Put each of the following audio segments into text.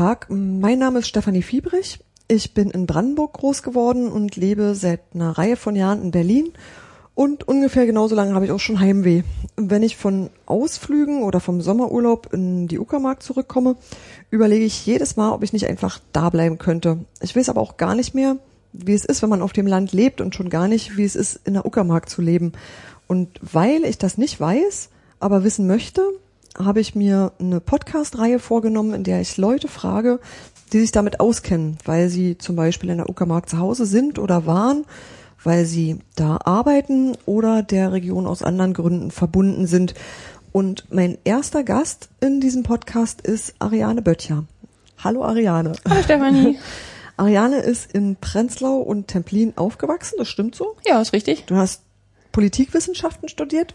Tag. Mein Name ist Stefanie Fiebrich. Ich bin in Brandenburg groß geworden und lebe seit einer Reihe von Jahren in Berlin. Und ungefähr genauso lange habe ich auch schon Heimweh. Wenn ich von Ausflügen oder vom Sommerurlaub in die Uckermark zurückkomme, überlege ich jedes Mal, ob ich nicht einfach da bleiben könnte. Ich weiß aber auch gar nicht mehr, wie es ist, wenn man auf dem Land lebt und schon gar nicht, wie es ist, in der Uckermark zu leben. Und weil ich das nicht weiß, aber wissen möchte, habe ich mir eine Podcast-Reihe vorgenommen, in der ich Leute frage, die sich damit auskennen, weil sie zum Beispiel in der Uckermark zu Hause sind oder waren, weil sie da arbeiten oder der Region aus anderen Gründen verbunden sind. Und mein erster Gast in diesem Podcast ist Ariane Böttcher. Hallo Ariane. Hallo Stefanie. Ariane ist in Prenzlau und Templin aufgewachsen, das stimmt so? Ja, ist richtig. Du hast Politikwissenschaften studiert.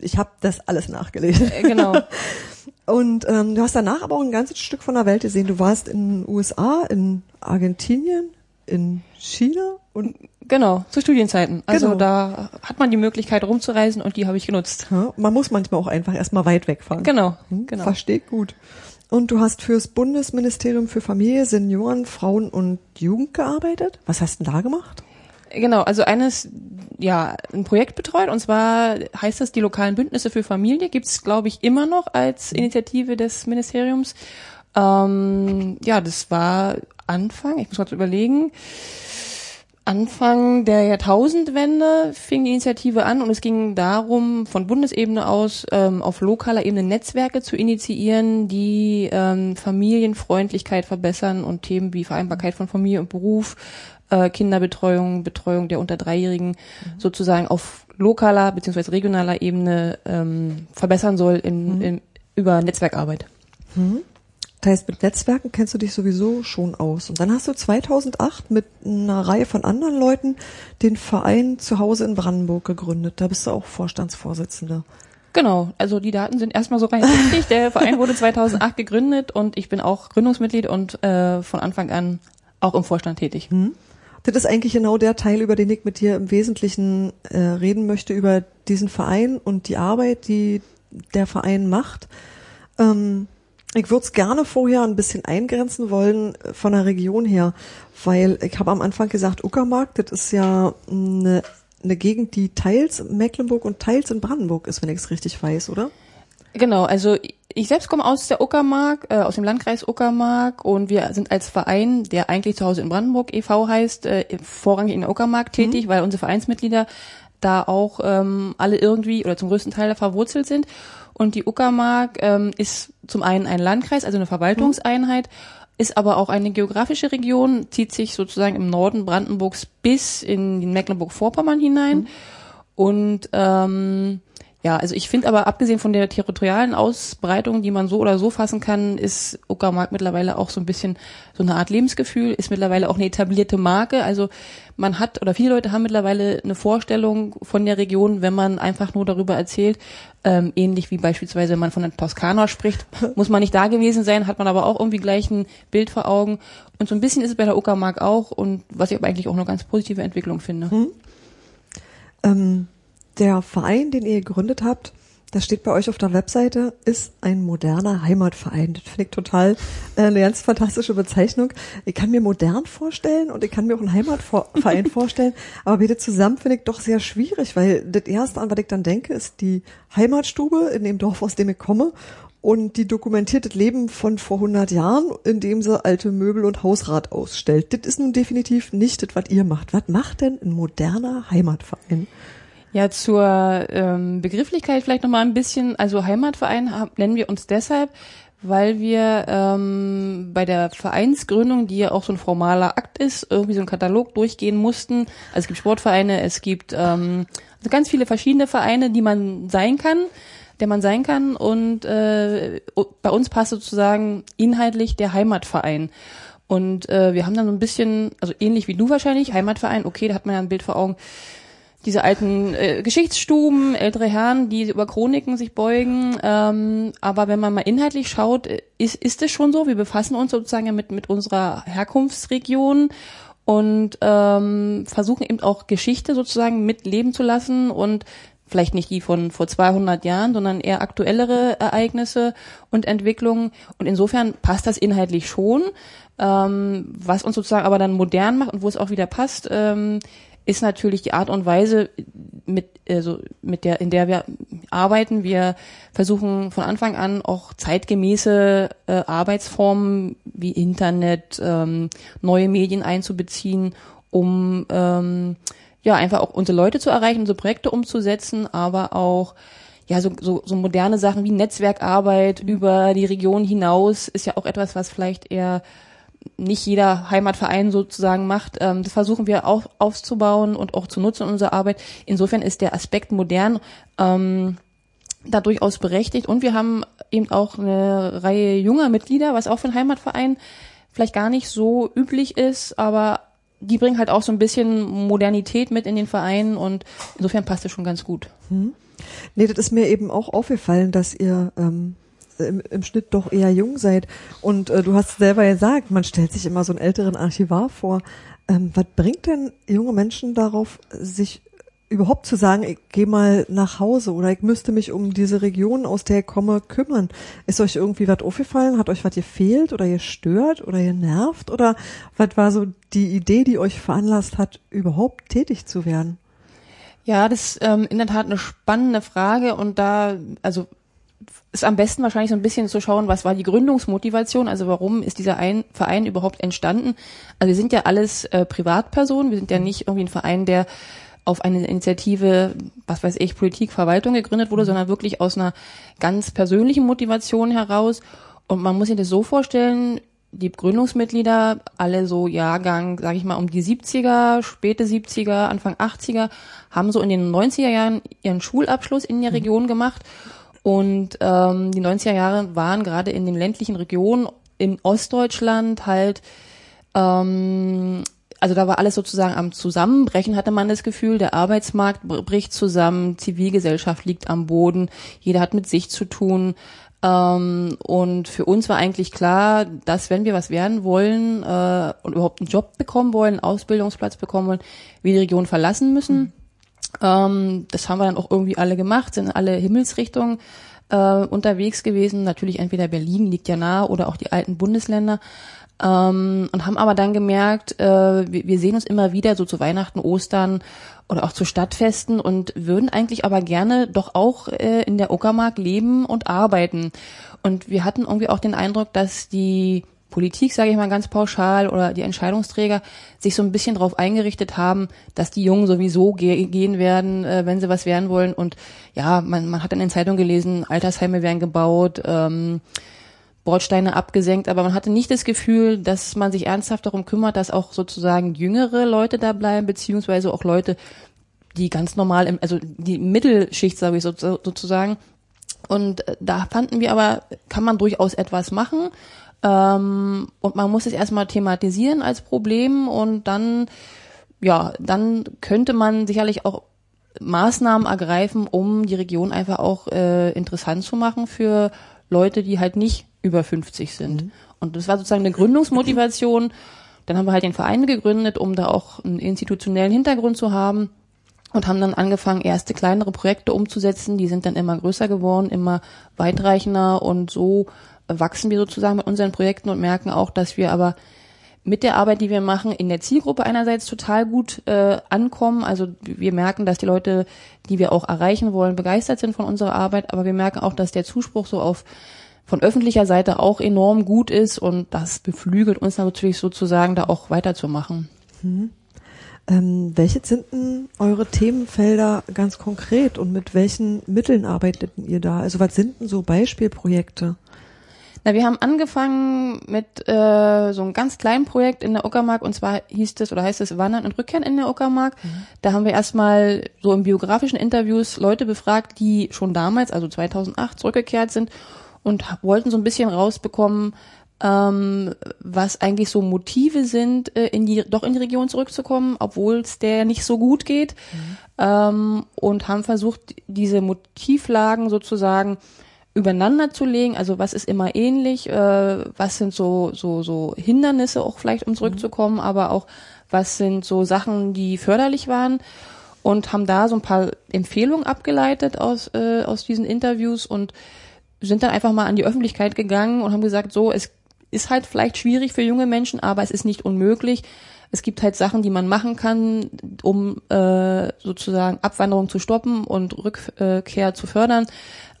Ich habe das alles nachgelesen. Äh, genau. Und ähm, du hast danach aber auch ein ganzes Stück von der Welt gesehen. Du warst in den USA, in Argentinien, in China und Genau, zu Studienzeiten. Also Genau. da hat man die Möglichkeit rumzureisen und die habe ich genutzt. ja, man muss manchmal auch einfach erstmal weit wegfahren. Genau, Hm, genau. Versteht gut. Und du hast fürs Bundesministerium für Familie, Senioren, Frauen und Jugend gearbeitet. Was hast du denn da gemacht? Genau, also eines, ja, ein Projekt betreut und zwar heißt das die lokalen Bündnisse für Familie, gibt's glaube ich, immer noch als Initiative des Ministeriums. Ähm, ja, das war Anfang, ich muss kurz überlegen, Anfang der Jahrtausendwende fing die Initiative an und es ging darum, von Bundesebene aus ähm, auf lokaler Ebene Netzwerke zu initiieren, die ähm, Familienfreundlichkeit verbessern und Themen wie Vereinbarkeit von Familie und Beruf, äh, Kinderbetreuung, Betreuung der unter Dreijährigen sozusagen auf lokaler bzw. regionaler Ebene ähm, verbessern soll in, in, über Netzwerkarbeit. Das heißt, mit Netzwerken kennst du dich sowieso schon aus. Und dann hast du 2008 mit einer Reihe von anderen Leuten den Verein zu Hause in Brandenburg gegründet. Da bist du auch Vorstandsvorsitzende. Genau, also die Daten sind erstmal so rein richtig. Der Verein wurde 2008 gegründet und ich bin auch Gründungsmitglied und äh, von Anfang an auch im Vorstand tätig. Das ist eigentlich genau der Teil, über den ich mit dir im Wesentlichen äh, reden möchte, über diesen Verein und die Arbeit, die der Verein macht. Ähm, ich würde es gerne vorher ein bisschen eingrenzen wollen äh, von der Region her, weil ich habe am Anfang gesagt, Uckermark, das ist ja eine, eine Gegend, die teils in Mecklenburg und teils in Brandenburg ist, wenn ich es richtig weiß, oder? Genau, also ich selbst komme aus der Uckermark, äh, aus dem Landkreis Uckermark und wir sind als Verein, der eigentlich zu Hause in Brandenburg e.V. heißt, äh, vorrangig in der Uckermark tätig, weil unsere Vereinsmitglieder da auch ähm, alle irgendwie oder zum größten Teil verwurzelt sind. Und die Uckermark ähm, ist zum einen ein Landkreis, also eine Verwaltungseinheit, ist aber auch eine geografische Region, zieht sich sozusagen im Norden Brandenburgs bis in Mecklenburg-Vorpommern hinein. Und ähm, ja, also ich finde aber abgesehen von der territorialen Ausbreitung, die man so oder so fassen kann, ist Uckermark mittlerweile auch so ein bisschen so eine Art Lebensgefühl, ist mittlerweile auch eine etablierte Marke. Also man hat oder viele Leute haben mittlerweile eine Vorstellung von der Region, wenn man einfach nur darüber erzählt. Ähm, ähnlich wie beispielsweise, wenn man von der Toskana spricht, muss man nicht da gewesen sein, hat man aber auch irgendwie gleich ein Bild vor Augen. Und so ein bisschen ist es bei der Uckermark auch und was ich aber eigentlich auch eine ganz positive Entwicklung finde. Ähm, der Verein, den ihr gegründet habt, das steht bei euch auf der Webseite, ist ein moderner Heimatverein. Das finde ich total äh, eine ganz fantastische Bezeichnung. Ich kann mir modern vorstellen und ich kann mir auch einen Heimatverein vorstellen, aber bitte zusammen finde ich doch sehr schwierig, weil das erste, an was ich dann denke, ist die Heimatstube in dem Dorf, aus dem ich komme und die dokumentiert das Leben von vor 100 Jahren, indem sie alte Möbel und Hausrat ausstellt. Das ist nun definitiv nicht das, was ihr macht. Was macht denn ein moderner Heimatverein? Ja, zur ähm, Begrifflichkeit vielleicht nochmal ein bisschen. Also Heimatverein nennen wir uns deshalb, weil wir ähm, bei der Vereinsgründung, die ja auch so ein formaler Akt ist, irgendwie so einen Katalog durchgehen mussten. Also es gibt Sportvereine, es gibt ähm, also ganz viele verschiedene Vereine, die man sein kann, der man sein kann. Und äh, bei uns passt sozusagen inhaltlich der Heimatverein. Und äh, wir haben dann so ein bisschen, also ähnlich wie du wahrscheinlich, Heimatverein, okay, da hat man ja ein Bild vor Augen, diese alten äh, Geschichtsstuben, ältere Herren, die über Chroniken sich beugen. Ähm, aber wenn man mal inhaltlich schaut, ist, ist es schon so. Wir befassen uns sozusagen mit, mit unserer Herkunftsregion und ähm, versuchen eben auch Geschichte sozusagen mitleben zu lassen und vielleicht nicht die von vor 200 Jahren, sondern eher aktuellere Ereignisse und Entwicklungen. Und insofern passt das inhaltlich schon. Ähm, was uns sozusagen aber dann modern macht und wo es auch wieder passt, ähm, ist natürlich die Art und Weise, mit, also mit der, in der wir arbeiten. Wir versuchen von Anfang an auch zeitgemäße äh, Arbeitsformen wie Internet, ähm, neue Medien einzubeziehen, um ähm, ja einfach auch unsere Leute zu erreichen, unsere Projekte umzusetzen, aber auch ja, so, so, so moderne Sachen wie Netzwerkarbeit über die Region hinaus ist ja auch etwas, was vielleicht eher nicht jeder Heimatverein sozusagen macht. Ähm, das versuchen wir auch aufzubauen und auch zu nutzen in unserer Arbeit. Insofern ist der Aspekt modern ähm, da durchaus berechtigt. Und wir haben eben auch eine Reihe junger Mitglieder, was auch für einen Heimatverein vielleicht gar nicht so üblich ist, aber die bringen halt auch so ein bisschen Modernität mit in den Verein und insofern passt das schon ganz gut. Hm. Nee, das ist mir eben auch aufgefallen, dass ihr ähm, im, im Schnitt doch eher jung seid. Und äh, du hast selber gesagt, man stellt sich immer so einen älteren Archivar vor. Ähm, was bringt denn junge Menschen darauf, sich überhaupt zu sagen, ich gehe mal nach Hause oder ich müsste mich um diese Region, aus der ich komme, kümmern. Ist euch irgendwie was aufgefallen? Hat euch was gefehlt oder gestört oder genervt? Oder was war so die Idee, die euch veranlasst hat, überhaupt tätig zu werden? Ja, das ist ähm, in der Tat eine spannende Frage und da, also ist am besten wahrscheinlich so ein bisschen zu schauen, was war die Gründungsmotivation, also warum ist dieser ein Verein überhaupt entstanden. Also wir sind ja alles äh, Privatpersonen, wir sind ja nicht irgendwie ein Verein, der auf eine Initiative, was weiß ich, Politik, Verwaltung gegründet wurde, sondern wirklich aus einer ganz persönlichen Motivation heraus. Und man muss sich das so vorstellen, die Gründungsmitglieder, alle so Jahrgang, sage ich mal, um die 70er, späte 70er, Anfang 80er, haben so in den 90er Jahren ihren Schulabschluss in der mhm. Region gemacht und ähm, die 90er Jahre waren gerade in den ländlichen Regionen in Ostdeutschland halt, ähm, also da war alles sozusagen am Zusammenbrechen, hatte man das Gefühl. Der Arbeitsmarkt bricht zusammen, Zivilgesellschaft liegt am Boden, jeder hat mit sich zu tun. Ähm, und für uns war eigentlich klar, dass wenn wir was werden wollen äh, und überhaupt einen Job bekommen wollen, einen Ausbildungsplatz bekommen wollen, wir die Region verlassen müssen. Mhm ähm, das haben wir dann auch irgendwie alle gemacht, sind in alle Himmelsrichtungen äh, unterwegs gewesen. Natürlich entweder Berlin liegt ja nahe oder auch die alten Bundesländer. Ähm, und haben aber dann gemerkt, äh, wir, wir sehen uns immer wieder so zu Weihnachten, Ostern oder auch zu Stadtfesten und würden eigentlich aber gerne doch auch äh, in der Uckermark leben und arbeiten. Und wir hatten irgendwie auch den Eindruck, dass die Politik, sage ich mal ganz pauschal, oder die Entscheidungsträger sich so ein bisschen darauf eingerichtet haben, dass die Jungen sowieso ge gehen werden, äh, wenn sie was werden wollen. Und ja, man, man hat in den Zeitungen gelesen, Altersheime werden gebaut, ähm, Bordsteine abgesenkt, aber man hatte nicht das Gefühl, dass man sich ernsthaft darum kümmert, dass auch sozusagen jüngere Leute da bleiben, beziehungsweise auch Leute, die ganz normal, im, also die Mittelschicht, sage ich so, sozusagen. Und äh, da fanden wir aber, kann man durchaus etwas machen. Ähm, und man muss es erstmal thematisieren als Problem und dann, ja, dann könnte man sicherlich auch Maßnahmen ergreifen, um die Region einfach auch äh, interessant zu machen für Leute, die halt nicht über 50 sind. Mhm. Und das war sozusagen eine Gründungsmotivation. Dann haben wir halt den Verein gegründet, um da auch einen institutionellen Hintergrund zu haben und haben dann angefangen, erste kleinere Projekte umzusetzen. Die sind dann immer größer geworden, immer weitreichender und so wachsen wir sozusagen mit unseren Projekten und merken auch, dass wir aber mit der Arbeit, die wir machen, in der Zielgruppe einerseits total gut äh, ankommen. Also wir merken, dass die Leute, die wir auch erreichen wollen, begeistert sind von unserer Arbeit, aber wir merken auch, dass der Zuspruch so auf von öffentlicher Seite auch enorm gut ist und das beflügelt uns natürlich sozusagen, da auch weiterzumachen. Mhm. Ähm, welche sind denn eure Themenfelder ganz konkret und mit welchen Mitteln arbeitet ihr da? Also was sind denn so Beispielprojekte? Na, wir haben angefangen mit äh, so einem ganz kleinen Projekt in der Uckermark und zwar hieß es oder heißt es Wandern und Rückkehren in der Uckermark. Mhm. Da haben wir erstmal so in biografischen Interviews Leute befragt, die schon damals, also 2008, zurückgekehrt sind und wollten so ein bisschen rausbekommen, ähm, was eigentlich so Motive sind, äh, in die doch in die Region zurückzukommen, obwohl es der nicht so gut geht. Mhm. Ähm, und haben versucht, diese Motivlagen sozusagen übereinander zu legen. Also was ist immer ähnlich, äh, was sind so, so, so Hindernisse auch vielleicht, um zurückzukommen, mhm. aber auch was sind so Sachen, die förderlich waren. und haben da so ein paar Empfehlungen abgeleitet aus, äh, aus diesen Interviews und sind dann einfach mal an die Öffentlichkeit gegangen und haben gesagt, so, es ist halt vielleicht schwierig für junge Menschen, aber es ist nicht unmöglich. Es gibt halt Sachen, die man machen kann, um äh, sozusagen Abwanderung zu stoppen und Rückkehr zu fördern.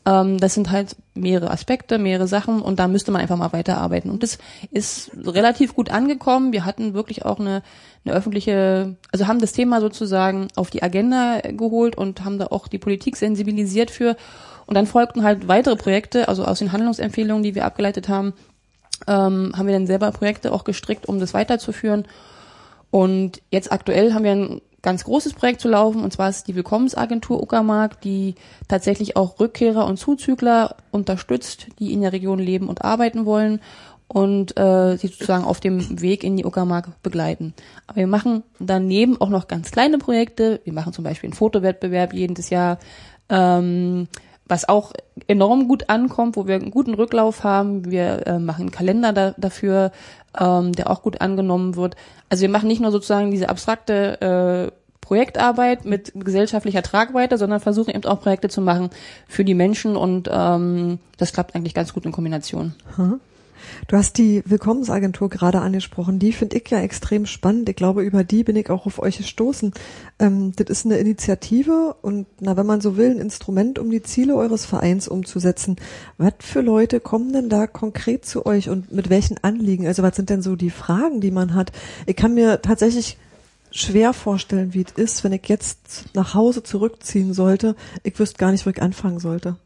Ähm, das sind halt mehrere Aspekte, mehrere Sachen und da müsste man einfach mal weiterarbeiten. Und das ist relativ gut angekommen. Wir hatten wirklich auch eine, eine öffentliche, also haben das Thema sozusagen auf die Agenda geholt und haben da auch die Politik sensibilisiert für. Und dann folgten halt weitere Projekte, also aus den Handlungsempfehlungen, die wir abgeleitet haben, ähm, haben wir dann selber Projekte auch gestrickt, um das weiterzuführen. Und jetzt aktuell haben wir ein ganz großes Projekt zu laufen, und zwar ist die Willkommensagentur Uckermark, die tatsächlich auch Rückkehrer und Zuzügler unterstützt, die in der Region leben und arbeiten wollen und äh, sie sozusagen auf dem Weg in die Uckermark begleiten. Aber wir machen daneben auch noch ganz kleine Projekte. Wir machen zum Beispiel einen Fotowettbewerb jedes Jahr. Ähm, was auch enorm gut ankommt, wo wir einen guten Rücklauf haben. Wir äh, machen einen Kalender da, dafür, ähm, der auch gut angenommen wird. Also wir machen nicht nur sozusagen diese abstrakte äh, Projektarbeit mit gesellschaftlicher Tragweite, sondern versuchen eben auch Projekte zu machen für die Menschen und ähm, das klappt eigentlich ganz gut in Kombination. Hm. Du hast die Willkommensagentur gerade angesprochen. Die finde ich ja extrem spannend. Ich glaube, über die bin ich auch auf euch gestoßen. Ähm, das ist eine Initiative und, na, wenn man so will, ein Instrument, um die Ziele eures Vereins umzusetzen. Was für Leute kommen denn da konkret zu euch und mit welchen Anliegen? Also was sind denn so die Fragen, die man hat? Ich kann mir tatsächlich schwer vorstellen, wie es ist, wenn ich jetzt nach Hause zurückziehen sollte. Ich wüsste gar nicht, wo ich anfangen sollte.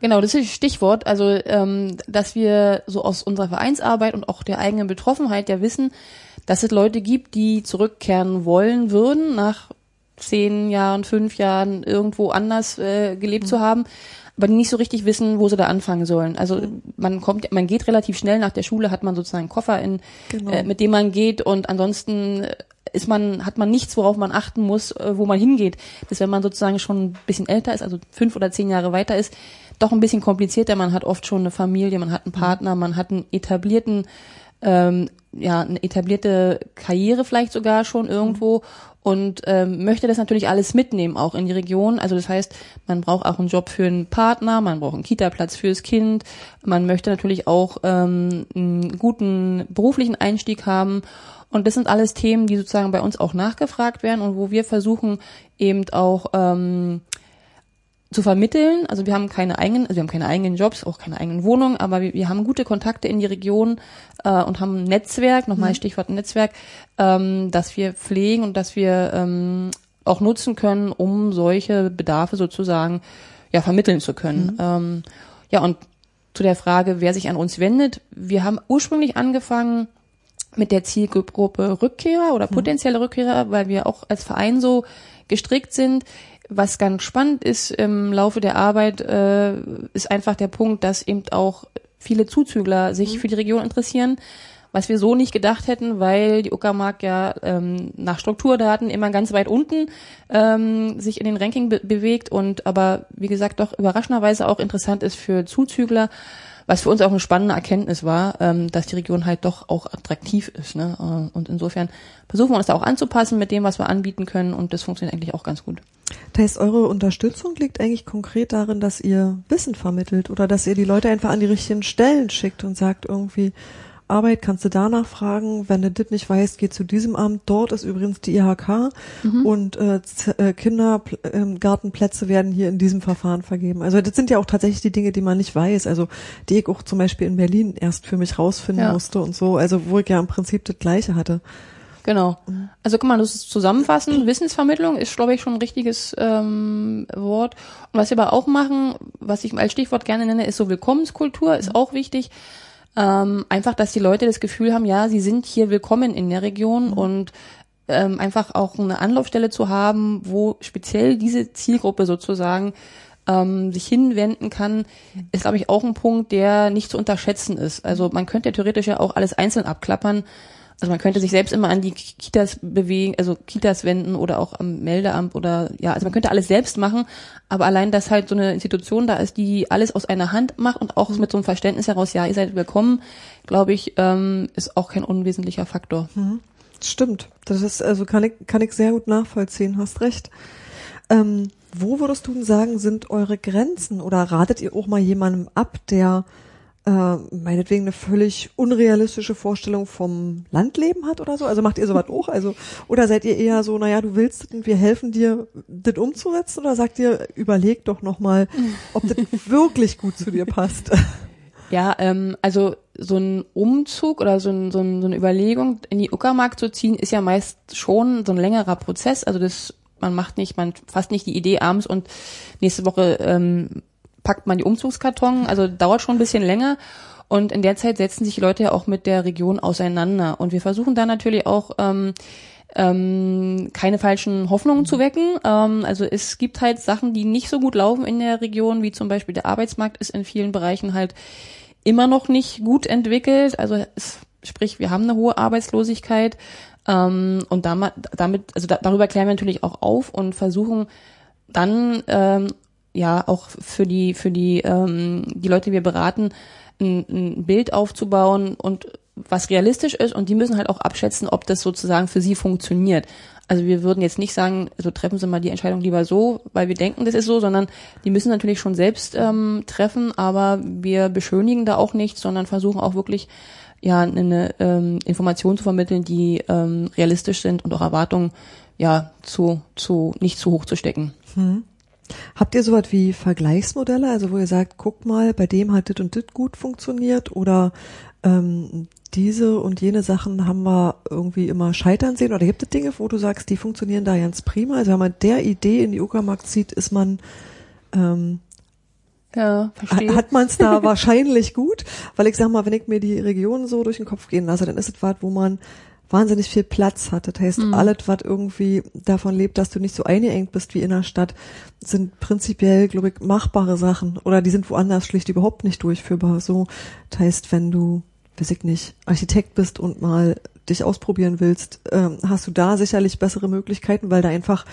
Genau, das ist das Stichwort. Also, ähm, dass wir so aus unserer Vereinsarbeit und auch der eigenen Betroffenheit ja wissen, dass es Leute gibt, die zurückkehren wollen würden, nach zehn Jahren, fünf Jahren irgendwo anders äh, gelebt mhm. zu haben, aber die nicht so richtig wissen, wo sie da anfangen sollen. Also mhm. man kommt, man geht relativ schnell nach der Schule, hat man sozusagen einen Koffer, in, genau. äh, mit dem man geht und ansonsten ist man, hat man nichts, worauf man achten muss, äh, wo man hingeht. Das, wenn man sozusagen schon ein bisschen älter ist, also fünf oder zehn Jahre weiter ist, doch ein bisschen komplizierter. Man hat oft schon eine Familie, man hat einen Partner, man hat einen etablierten, ähm, ja, eine etablierte Karriere vielleicht sogar schon irgendwo und ähm, möchte das natürlich alles mitnehmen, auch in die Region. Also das heißt, man braucht auch einen Job für einen Partner, man braucht einen Kita-Platz fürs Kind, man möchte natürlich auch ähm, einen guten beruflichen Einstieg haben. Und das sind alles Themen, die sozusagen bei uns auch nachgefragt werden und wo wir versuchen eben auch ähm, zu vermitteln. Also wir haben keine eigenen, also wir haben keine eigenen Jobs, auch keine eigenen Wohnungen, aber wir, wir haben gute Kontakte in die Region äh, und haben ein Netzwerk, nochmal mhm. Stichwort Netzwerk, ähm, dass wir pflegen und dass wir ähm, auch nutzen können, um solche Bedarfe sozusagen ja vermitteln zu können. Mhm. Ähm, ja und zu der Frage, wer sich an uns wendet. Wir haben ursprünglich angefangen mit der Zielgruppe Rückkehrer oder mhm. potenzielle Rückkehrer, weil wir auch als Verein so gestrickt sind. Was ganz spannend ist im Laufe der Arbeit, äh, ist einfach der Punkt, dass eben auch viele Zuzügler sich mhm. für die Region interessieren, was wir so nicht gedacht hätten, weil die Uckermark ja ähm, nach Strukturdaten immer ganz weit unten ähm, sich in den Ranking be bewegt und aber wie gesagt doch überraschenderweise auch interessant ist für Zuzügler, was für uns auch eine spannende Erkenntnis war, ähm, dass die Region halt doch auch attraktiv ist. Ne? Äh, und insofern versuchen wir uns da auch anzupassen mit dem, was wir anbieten können und das funktioniert eigentlich auch ganz gut. Das heißt, eure Unterstützung liegt eigentlich konkret darin, dass ihr Wissen vermittelt oder dass ihr die Leute einfach an die richtigen Stellen schickt und sagt irgendwie, Arbeit kannst du danach fragen. Wenn du das nicht weißt, geh zu diesem Amt. Dort ist übrigens die IHK mhm. und äh, äh Kindergartenplätze werden hier in diesem Verfahren vergeben. Also das sind ja auch tatsächlich die Dinge, die man nicht weiß. Also die ich auch zum Beispiel in Berlin erst für mich rausfinden ja. musste und so. Also wo ich ja im Prinzip das Gleiche hatte. Genau. Also kann man das zusammenfassen. Wissensvermittlung ist, glaube ich, schon ein richtiges ähm, Wort. Und was wir aber auch machen, was ich als Stichwort gerne nenne, ist so Willkommenskultur, ist auch wichtig. Ähm, einfach, dass die Leute das Gefühl haben, ja, sie sind hier willkommen in der Region mhm. und ähm, einfach auch eine Anlaufstelle zu haben, wo speziell diese Zielgruppe sozusagen ähm, sich hinwenden kann, ist, glaube ich, auch ein Punkt, der nicht zu unterschätzen ist. Also man könnte ja theoretisch ja auch alles einzeln abklappern. Also man könnte sich selbst immer an die Kitas bewegen, also Kitas wenden oder auch am Meldeamt oder ja, also man könnte alles selbst machen, aber allein, dass halt so eine Institution da ist, die alles aus einer Hand macht und auch mit so einem Verständnis heraus, ja, ihr seid willkommen, glaube ich, ähm, ist auch kein unwesentlicher Faktor. Mhm. Stimmt. Das ist, also kann ich, kann ich sehr gut nachvollziehen, hast recht. Ähm, wo würdest du sagen, sind eure Grenzen? Oder ratet ihr auch mal jemandem ab, der äh, meinetwegen eine völlig unrealistische Vorstellung vom Landleben hat oder so? Also macht ihr sowas auch? Also, oder seid ihr eher so, naja, du willst und wir helfen dir, das umzusetzen? Oder sagt ihr, überleg doch nochmal, ob das wirklich gut zu dir passt? Ja, ähm, also so ein Umzug oder so, ein, so, ein, so eine Überlegung, in die Uckermark zu ziehen, ist ja meist schon so ein längerer Prozess. Also das, man macht nicht, man fasst nicht die Idee abends und nächste Woche ähm, packt man die Umzugskarton. Also dauert schon ein bisschen länger. Und in der Zeit setzen sich die Leute ja auch mit der Region auseinander. Und wir versuchen da natürlich auch ähm, ähm, keine falschen Hoffnungen zu wecken. Ähm, also es gibt halt Sachen, die nicht so gut laufen in der Region, wie zum Beispiel der Arbeitsmarkt ist in vielen Bereichen halt immer noch nicht gut entwickelt. Also es, sprich, wir haben eine hohe Arbeitslosigkeit ähm, und damit, also da, darüber klären wir natürlich auch auf und versuchen dann ähm, ja auch für die für die ähm, die Leute, die wir beraten, ein, ein Bild aufzubauen und was realistisch ist und die müssen halt auch abschätzen, ob das sozusagen für sie funktioniert. Also wir würden jetzt nicht sagen, also treffen Sie mal die Entscheidung lieber so, weil wir denken, das ist so, sondern die müssen natürlich schon selbst ähm, treffen, aber wir beschönigen da auch nichts, sondern versuchen auch wirklich ja eine ähm, Information zu vermitteln, die ähm, realistisch sind und auch Erwartungen ja zu zu nicht zu hoch zu stecken. Hm. Habt ihr sowas wie Vergleichsmodelle, also wo ihr sagt, guck mal, bei dem hat dit und dit gut funktioniert oder ähm, diese und jene Sachen haben wir irgendwie immer scheitern sehen oder gibt es Dinge, wo du sagst, die funktionieren da ganz prima? Also wenn man der Idee in die Uckermark zieht, ist man ähm, ja, verstehe. Hat man es da wahrscheinlich gut? Weil ich sag mal, wenn ich mir die Region so durch den Kopf gehen lasse, dann ist es was, wo man wahnsinnig viel Platz hat. Das heißt, mhm. alles, was irgendwie davon lebt, dass du nicht so eingeengt bist wie in der Stadt, sind prinzipiell, glaube ich, machbare Sachen. Oder die sind woanders schlicht überhaupt nicht durchführbar. So, das heißt, wenn du weiß ich nicht, Architekt bist und mal dich ausprobieren willst, ähm, hast du da sicherlich bessere Möglichkeiten, weil da einfach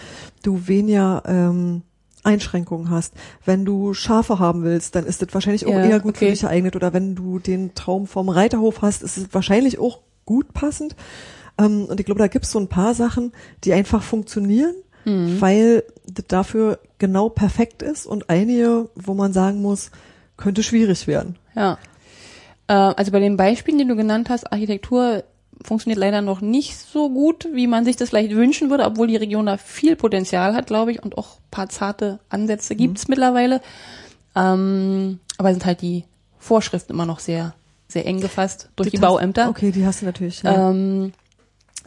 du weniger ähm, Einschränkungen hast. Wenn du Schafe haben willst, dann ist das wahrscheinlich auch ja, eher gut okay. für dich geeignet. Oder wenn du den Traum vom Reiterhof hast, ist es wahrscheinlich auch gut passend. Ähm, und ich glaube, da gibt es so ein paar Sachen, die einfach funktionieren, mhm. weil das dafür genau perfekt ist und einige, wo man sagen muss, könnte schwierig werden. Ja. Äh, also bei den Beispielen, die du genannt hast, Architektur funktioniert leider noch nicht so gut, wie man sich das vielleicht wünschen würde, obwohl die Region da viel Potenzial hat, glaube ich, und auch paar zarte Ansätze mhm. gibt's mittlerweile. Ähm, aber sind halt die Vorschriften immer noch sehr, sehr eng gefasst durch die, die Bauämter. Okay, die hast du natürlich. Ja. Ähm,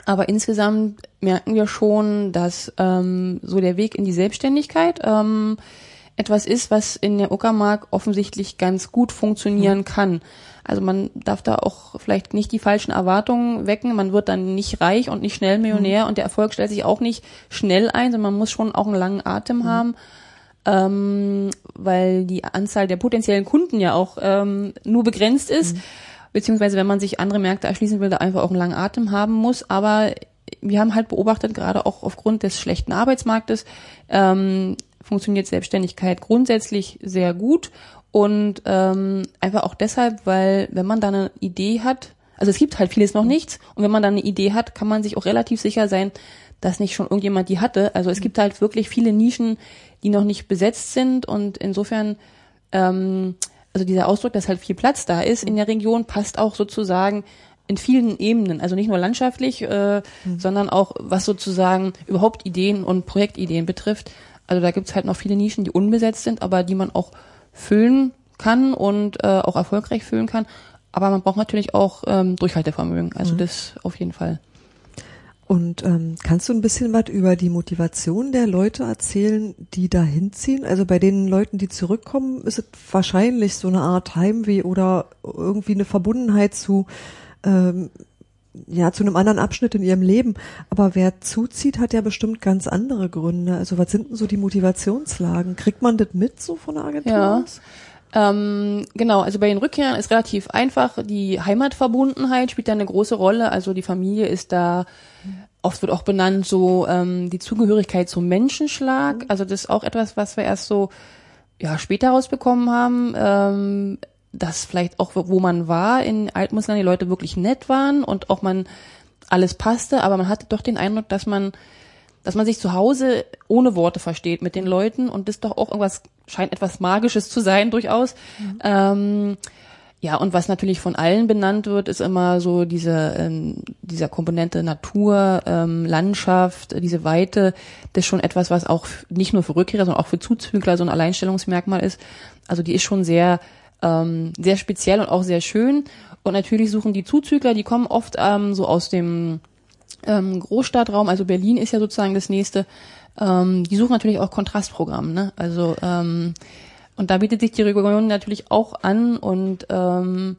aber insgesamt merken wir schon, dass ähm, so der Weg in die Selbstständigkeit ähm, etwas ist, was in der Uckermark offensichtlich ganz gut funktionieren mhm. kann. Also man darf da auch vielleicht nicht die falschen Erwartungen wecken. Man wird dann nicht reich und nicht schnell Millionär mhm. und der Erfolg stellt sich auch nicht schnell ein, sondern man muss schon auch einen langen Atem mhm. haben, ähm, weil die Anzahl der potenziellen Kunden ja auch ähm, nur begrenzt ist. Mhm. Beziehungsweise wenn man sich andere Märkte erschließen will, da einfach auch einen langen Atem haben muss. Aber wir haben halt beobachtet, gerade auch aufgrund des schlechten Arbeitsmarktes, ähm, funktioniert Selbstständigkeit grundsätzlich sehr gut und ähm, einfach auch deshalb, weil wenn man da eine Idee hat, also es gibt halt vieles noch nichts und wenn man da eine Idee hat, kann man sich auch relativ sicher sein, dass nicht schon irgendjemand die hatte. Also es gibt halt wirklich viele Nischen, die noch nicht besetzt sind und insofern, ähm, also dieser Ausdruck, dass halt viel Platz da ist in der Region, passt auch sozusagen in vielen Ebenen, also nicht nur landschaftlich, äh, mhm. sondern auch was sozusagen überhaupt Ideen und Projektideen betrifft. Also da gibt's halt noch viele Nischen, die unbesetzt sind, aber die man auch füllen kann und äh, auch erfolgreich füllen kann. Aber man braucht natürlich auch ähm, Durchhaltevermögen. Also mhm. das auf jeden Fall. Und ähm, kannst du ein bisschen was über die Motivation der Leute erzählen, die da hinziehen? Also bei den Leuten, die zurückkommen, ist es wahrscheinlich so eine Art Heimweh oder irgendwie eine Verbundenheit zu ähm, ja, zu einem anderen Abschnitt in ihrem Leben. Aber wer zuzieht, hat ja bestimmt ganz andere Gründe. Also was sind denn so die Motivationslagen? Kriegt man das mit so von der Agentur ja. Ähm, genau, also bei den Rückkehrern ist relativ einfach. Die Heimatverbundenheit spielt da eine große Rolle. Also die Familie ist da, oft wird auch benannt, so ähm, die Zugehörigkeit zum Menschenschlag. Mhm. Also das ist auch etwas, was wir erst so ja, später rausbekommen haben. Ähm, dass vielleicht auch, wo man war in Altmusland, die Leute wirklich nett waren und auch man alles passte, aber man hatte doch den Eindruck, dass man dass man sich zu Hause ohne Worte versteht mit den Leuten und das doch auch irgendwas scheint etwas Magisches zu sein durchaus. Mhm. Ähm, ja, und was natürlich von allen benannt wird, ist immer so diese ähm, dieser Komponente Natur, ähm, Landschaft, diese Weite. Das ist schon etwas, was auch nicht nur für Rückkehrer, sondern auch für Zuzügler so ein Alleinstellungsmerkmal ist. Also die ist schon sehr ähm, sehr speziell und auch sehr schön. Und natürlich suchen die Zuzügler, die kommen oft ähm, so aus dem ähm, Großstadtraum, also Berlin ist ja sozusagen das nächste. Ähm, die suchen natürlich auch Kontrastprogramm, ne? Also ähm, und da bietet sich die Region natürlich auch an und ähm,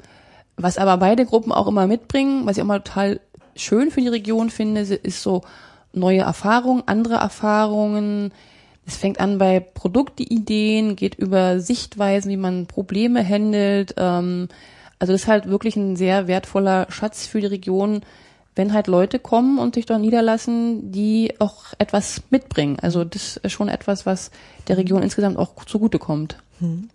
was aber beide Gruppen auch immer mitbringen, was ich auch mal total schön für die Region finde, ist so neue Erfahrungen, andere Erfahrungen. Es fängt an bei Produktideen, geht über Sichtweisen, wie man Probleme handelt. Ähm, also das ist halt wirklich ein sehr wertvoller Schatz für die Region, wenn halt Leute kommen und sich dort niederlassen, die auch etwas mitbringen. Also das ist schon etwas, was der Region insgesamt auch zugutekommt. Hm.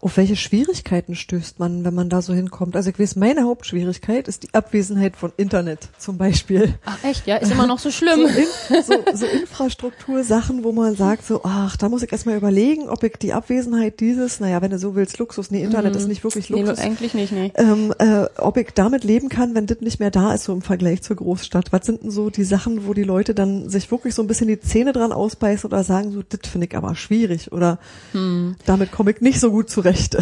Auf welche Schwierigkeiten stößt man, wenn man da so hinkommt? Also ich weiß, meine Hauptschwierigkeit ist die Abwesenheit von Internet zum Beispiel. Ach echt, ja, ist immer noch so schlimm. So, in, so, so Infrastruktursachen, wo man sagt so, ach, da muss ich erstmal überlegen, ob ich die Abwesenheit dieses, naja, wenn du so willst, Luxus, nee, Internet mhm. ist nicht wirklich Luxus. Nee, eigentlich nicht, nee. Ähm, äh, ob ich damit leben kann, wenn das nicht mehr da ist, so im Vergleich zur Großstadt. Was sind denn so die Sachen, wo die Leute dann sich wirklich so ein bisschen die Zähne dran ausbeißen oder sagen so, das finde ich aber schwierig oder hm. damit komme ich nicht so gut gut zurecht.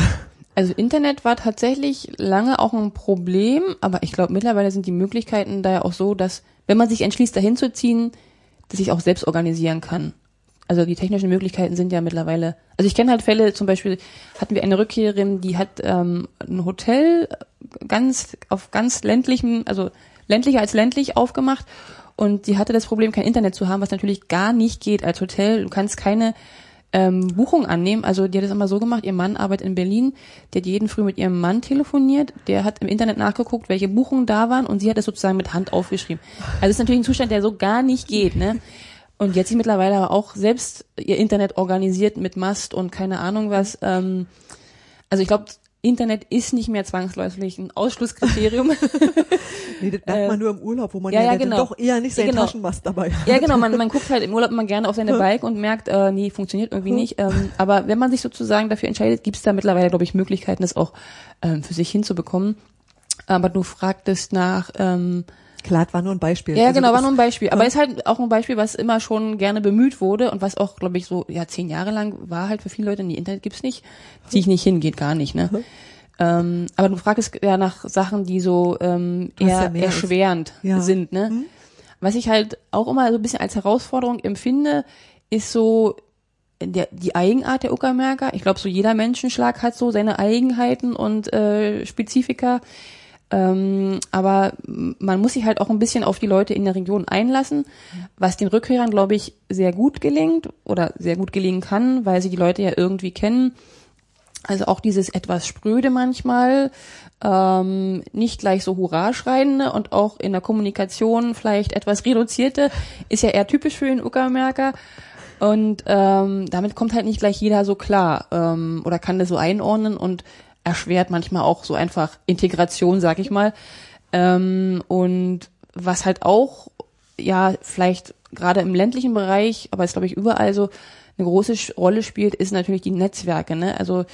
Also Internet war tatsächlich lange auch ein Problem, aber ich glaube mittlerweile sind die Möglichkeiten da ja auch so, dass wenn man sich entschließt, dahin zu ziehen, dass ich auch selbst organisieren kann. Also die technischen Möglichkeiten sind ja mittlerweile. Also ich kenne halt Fälle, zum Beispiel hatten wir eine Rückkehrerin, die hat ähm, ein Hotel ganz auf ganz ländlichem, also ländlicher als ländlich aufgemacht und die hatte das Problem, kein Internet zu haben, was natürlich gar nicht geht als Hotel. Du kannst keine ähm, Buchung annehmen. Also die hat das immer so gemacht, ihr Mann arbeitet in Berlin, der hat jeden Früh mit ihrem Mann telefoniert, der hat im Internet nachgeguckt, welche Buchungen da waren und sie hat das sozusagen mit Hand aufgeschrieben. Also ist natürlich ein Zustand, der so gar nicht geht, ne? Und jetzt sie mittlerweile aber auch selbst ihr Internet organisiert mit Mast und keine Ahnung was. Ähm, also ich glaube, Internet ist nicht mehr zwangsläufig ein Ausschlusskriterium. nee, das merkt man äh, nur im Urlaub, wo man ja, ja, ja genau. doch eher nicht seinen genau. Taschenmast dabei hat. Ja, genau, man, man guckt halt im Urlaub immer gerne auf seine Bike und merkt, äh, nee, funktioniert irgendwie nicht. Ähm, aber wenn man sich sozusagen dafür entscheidet, gibt es da mittlerweile, glaube ich, Möglichkeiten, das auch ähm, für sich hinzubekommen. Aber du fragtest nach ähm, Klar, war nur ein Beispiel. Ja, also genau, war nur ein Beispiel. Aber ja. ist halt auch ein Beispiel, was immer schon gerne bemüht wurde und was auch, glaube ich, so ja zehn Jahre lang war halt für viele Leute, nee, Internet gibt's nicht, zieh ich nicht hin, geht gar nicht, ne? Mhm. Ähm, aber du fragst ja nach Sachen, die so ähm, eher ja erschwerend ja. sind, ne? Mhm. Was ich halt auch immer so ein bisschen als Herausforderung empfinde, ist so der, die Eigenart der Uckermärker. Ich glaube, so jeder Menschenschlag hat so seine Eigenheiten und äh, Spezifika. Ähm, aber man muss sich halt auch ein bisschen auf die Leute in der Region einlassen, was den Rückkehrern, glaube ich, sehr gut gelingt oder sehr gut gelingen kann, weil sie die Leute ja irgendwie kennen. Also auch dieses etwas spröde manchmal, ähm, nicht gleich so hurra schreiende und auch in der Kommunikation vielleicht etwas reduzierte, ist ja eher typisch für den Uckermärker. Und ähm, damit kommt halt nicht gleich jeder so klar ähm, oder kann das so einordnen und erschwert manchmal auch so einfach Integration, sag ich mal. Ähm, und was halt auch, ja, vielleicht gerade im ländlichen Bereich, aber ist glaube ich überall so, eine große Rolle spielt, ist natürlich die Netzwerke, ne? Also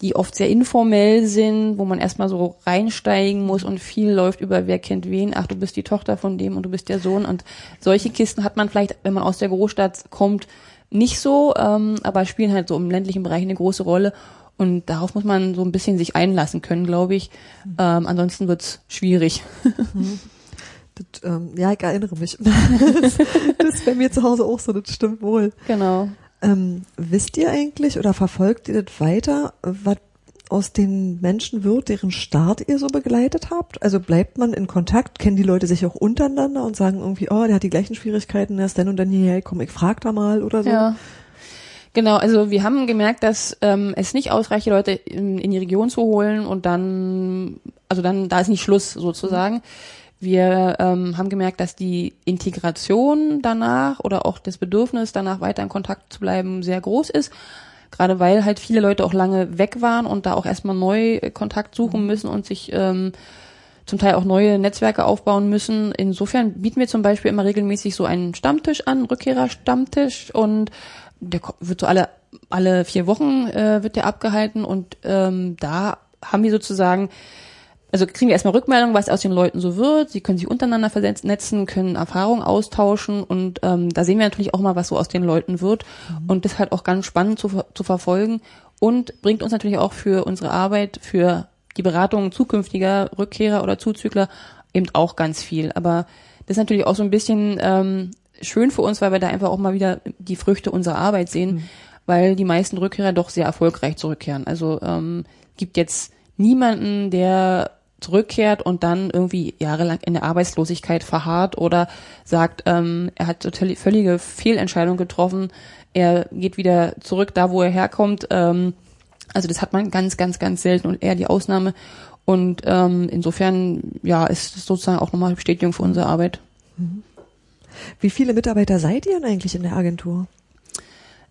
die oft sehr informell sind, wo man erstmal so reinsteigen muss und viel läuft über wer kennt wen, ach, du bist die Tochter von dem und du bist der Sohn und solche Kisten hat man vielleicht, wenn man aus der Großstadt kommt, nicht so, ähm, aber spielen halt so im ländlichen Bereich eine große Rolle und darauf muss man so ein bisschen sich einlassen können, glaube ich. Ähm, ansonsten wird's schwierig. Mhm. Das, ähm, ja, ich erinnere mich. das, das ist bei mir zu Hause auch so, das stimmt wohl. Genau. Ähm, wisst ihr eigentlich oder verfolgt ihr das weiter, was aus den Menschen wird, deren Start ihr so begleitet habt? Also bleibt man in Kontakt? Kennen die Leute sich auch untereinander und sagen irgendwie, oh, der hat die gleichen Schwierigkeiten, der ist dann und dann hierher gekommen, ich frag da mal oder so? Ja. Genau, also wir haben gemerkt, dass ähm, es nicht ausreicht, die Leute in, in, die Region zu holen und dann, also dann, da ist nicht Schluss sozusagen. Wir ähm, haben gemerkt, dass die Integration danach oder auch das Bedürfnis danach weiter in Kontakt zu bleiben sehr groß ist. Gerade weil halt viele Leute auch lange weg waren und da auch erstmal neu Kontakt suchen müssen und sich ähm, zum Teil auch neue Netzwerke aufbauen müssen. Insofern bieten wir zum Beispiel immer regelmäßig so einen Stammtisch an, Rückkehrer-Stammtisch und der wird so alle alle vier Wochen äh, wird der abgehalten und ähm, da haben wir sozusagen also kriegen wir erstmal Rückmeldung, was aus den Leuten so wird. Sie können sich untereinander vernetzen, können Erfahrungen austauschen und ähm, da sehen wir natürlich auch mal, was so aus den Leuten wird. Mhm. Und das ist halt auch ganz spannend zu, zu verfolgen und bringt uns natürlich auch für unsere Arbeit, für die Beratung zukünftiger Rückkehrer oder Zuzügler eben auch ganz viel. Aber das ist natürlich auch so ein bisschen ähm, schön für uns, weil wir da einfach auch mal wieder die Früchte unserer Arbeit sehen, mhm. weil die meisten Rückkehrer doch sehr erfolgreich zurückkehren. Also ähm, gibt jetzt niemanden, der zurückkehrt und dann irgendwie jahrelang in der Arbeitslosigkeit verharrt oder sagt, ähm, er hat total, völlige Fehlentscheidung getroffen, er geht wieder zurück da, wo er herkommt. Ähm, also das hat man ganz, ganz, ganz selten und eher die Ausnahme. Und ähm, insofern, ja, ist es sozusagen auch nochmal Bestätigung für unsere Arbeit. Mhm. Wie viele Mitarbeiter seid ihr denn eigentlich in der Agentur?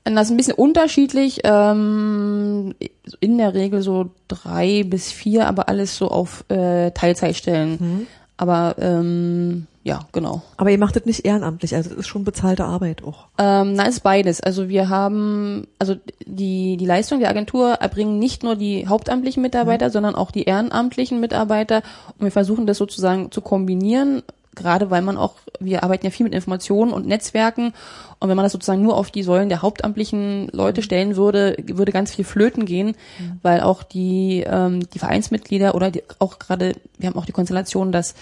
Das ist ein bisschen unterschiedlich. Ähm, in der Regel so drei bis vier, aber alles so auf äh, Teilzeitstellen. Mhm. Aber ähm, ja, genau. Aber ihr macht das nicht ehrenamtlich, also es ist schon bezahlte Arbeit auch. Ähm, na, ist beides. Also wir haben, also die die Leistung der Agentur erbringen nicht nur die hauptamtlichen Mitarbeiter, mhm. sondern auch die ehrenamtlichen Mitarbeiter. Und wir versuchen das sozusagen zu kombinieren gerade weil man auch, wir arbeiten ja viel mit Informationen und Netzwerken und wenn man das sozusagen nur auf die Säulen der hauptamtlichen Leute stellen würde, würde ganz viel flöten gehen, mhm. weil auch die, ähm, die Vereinsmitglieder oder die, auch gerade, wir haben auch die Konstellation, dass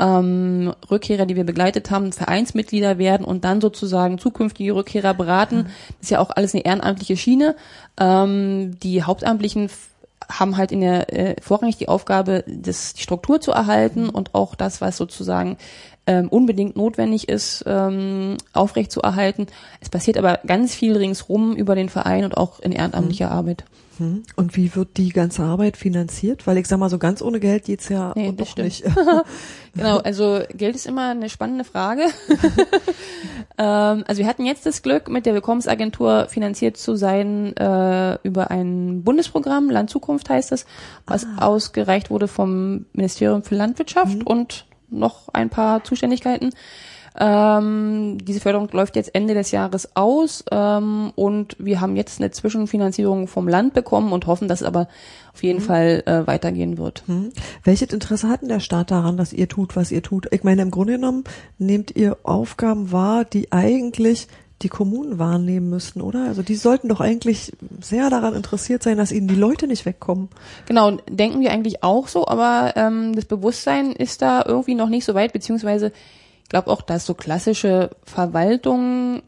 ähm, Rückkehrer, die wir begleitet haben, Vereinsmitglieder werden und dann sozusagen zukünftige Rückkehrer beraten. Mhm. Das ist ja auch alles eine ehrenamtliche Schiene. Ähm, die Hauptamtlichen haben halt in der äh, vorrangig die Aufgabe, das, die Struktur zu erhalten und auch das, was sozusagen ähm, unbedingt notwendig ist, ähm, aufrecht zu erhalten. Es passiert aber ganz viel ringsrum über den Verein und auch in ehrenamtlicher mhm. Arbeit. Mhm. Und wie wird die ganze Arbeit finanziert? Weil ich sag mal, so ganz ohne Geld geht's ja nee, doch stimmt. nicht. genau, also Geld ist immer eine spannende Frage. ähm, also wir hatten jetzt das Glück, mit der Willkommensagentur finanziert zu sein äh, über ein Bundesprogramm, Land Zukunft heißt es, was ah. ausgereicht wurde vom Ministerium für Landwirtschaft mhm. und noch ein paar Zuständigkeiten. Ähm, diese Förderung läuft jetzt Ende des Jahres aus ähm, und wir haben jetzt eine Zwischenfinanzierung vom Land bekommen und hoffen, dass es aber auf jeden mhm. Fall äh, weitergehen wird. Mhm. Welches Interesse hat denn der Staat daran, dass ihr tut, was ihr tut? Ich meine, im Grunde genommen nehmt ihr Aufgaben wahr, die eigentlich die Kommunen wahrnehmen müssten, oder? Also die sollten doch eigentlich sehr daran interessiert sein, dass ihnen die Leute nicht wegkommen. Genau, denken wir eigentlich auch so, aber ähm, das Bewusstsein ist da irgendwie noch nicht so weit, beziehungsweise ich glaube auch, dass so klassische Verwaltung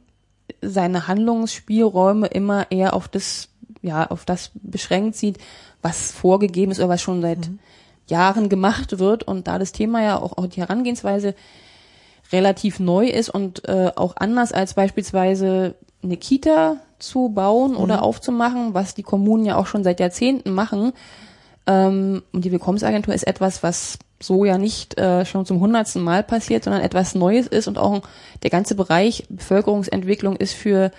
seine Handlungsspielräume immer eher auf das, ja, auf das beschränkt sieht, was vorgegeben ist oder was schon seit mhm. Jahren gemacht wird. Und da das Thema ja auch, auch die Herangehensweise relativ neu ist und äh, auch anders als beispielsweise eine Kita zu bauen mhm. oder aufzumachen, was die Kommunen ja auch schon seit Jahrzehnten machen. Ähm, und die Willkommensagentur ist etwas, was so ja nicht äh, schon zum hundertsten Mal passiert, sondern etwas Neues ist und auch der ganze Bereich Bevölkerungsentwicklung ist für